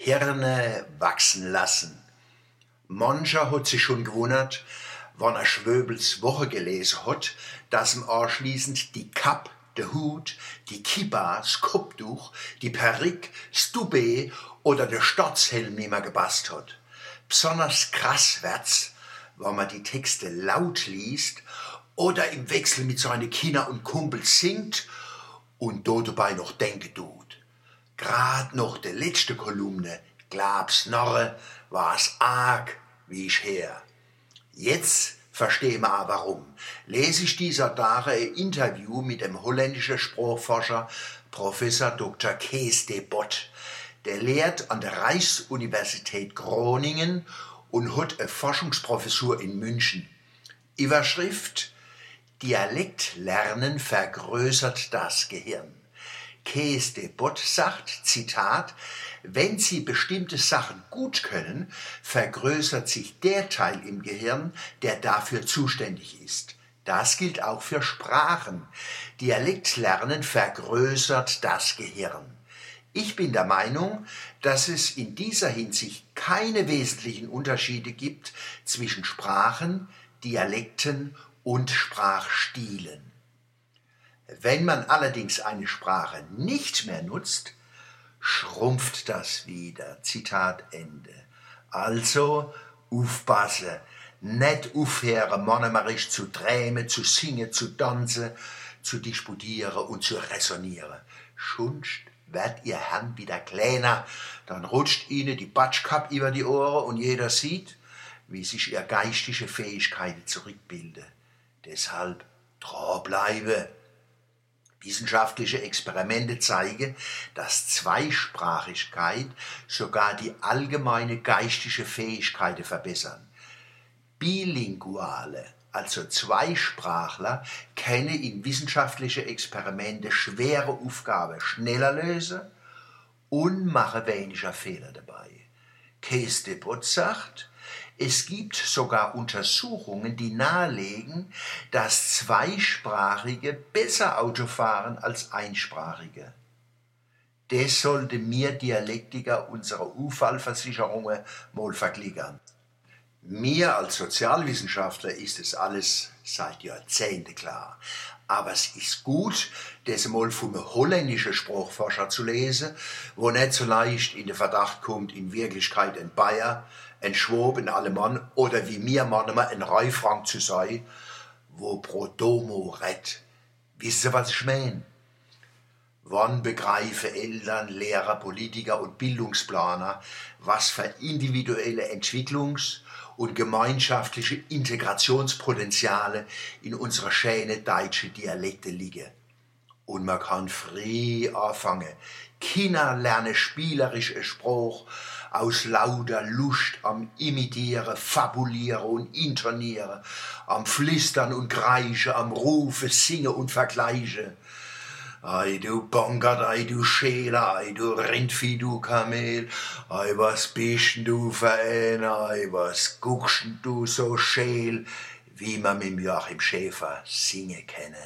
Hirne wachsen lassen. Mancher hat sich schon gewundert, wann er Schwöbels Woche gelesen hat, dass ihm anschließend die Kapp, der Hut, die Kippa, das Kopftuch, die Perücke, das Dubé oder der Staatshelm immer gepasst hat. Besonders krass wird's, wenn man die Texte laut liest oder im Wechsel mit seinen Kinder und Kumpel singt und dabei noch denken tut. Grad noch de letzte Kolumne, glaub's Norre, war's arg, wie ich her. Jetzt verstehe ma warum. Lese ich dieser Tage ein Interview mit dem holländischen Sprachforscher Professor Dr. Kees de Bott. Der lehrt an der Reichsuniversität Groningen und hat eine Forschungsprofessur in München. Überschrift Dialektlernen vergrößert das Gehirn. Kees de Bott sagt, Zitat, wenn Sie bestimmte Sachen gut können, vergrößert sich der Teil im Gehirn, der dafür zuständig ist. Das gilt auch für Sprachen. Dialektlernen vergrößert das Gehirn. Ich bin der Meinung, dass es in dieser Hinsicht keine wesentlichen Unterschiede gibt zwischen Sprachen, Dialekten und Sprachstilen. Wenn man allerdings eine Sprache nicht mehr nutzt, schrumpft das wieder. Zitat Ende. Also aufpassen, nicht aufhören, monomerisch zu träumen, zu singen, zu tanzen, zu disputieren und zu resonieren. Schunst wird ihr Herrn wieder kleiner, dann rutscht ihnen die Batschkapp über die Ohren und jeder sieht, wie sich ihr geistige Fähigkeiten zurückbilden. Deshalb bleibe. Wissenschaftliche Experimente zeigen, dass Zweisprachigkeit sogar die allgemeine geistige Fähigkeiten verbessern. Bilinguale, also Zweisprachler, können in wissenschaftliche Experimente schwere Aufgaben schneller lösen und machen weniger Fehler dabei. Case de Bot sagt, es gibt sogar Untersuchungen, die nahelegen, dass Zweisprachige besser Auto fahren als Einsprachige. Das sollte mir Dialektiker unserer Unfallversicherungen mal verklickern. Mir als Sozialwissenschaftler ist es alles seit Jahrzehnten klar. Aber es ist gut, das mal vom holländischen Sprachforscher zu lesen, wo nicht so leicht in den Verdacht kommt, in Wirklichkeit ein Bayer, ein Schwab, ein Alemann oder wie mir manchmal ein Reifrank zu sein, wo pro domo rett. Wissen Sie, was ich meine? Wann begreifen Eltern, Lehrer, Politiker und Bildungsplaner, was für individuelle Entwicklungs- und gemeinschaftliche Integrationspotenziale in unserer schönen deutschen Dialekte liegen? Und man kann frei anfangen. Kinder lernen spielerisch ein Spruch, aus lauter Lust am Imitieren, Fabulieren und Intonieren, am Flüstern und Kreischen, am Rufen, Singen und Vergleichen. Ei, du Bongert, ei, du Schäler, ei, du Rindvieh, du Kamel, ei, was bist du für einer, ei, was guckst du so scheel, wie man mit Joachim Schäfer singen kenne.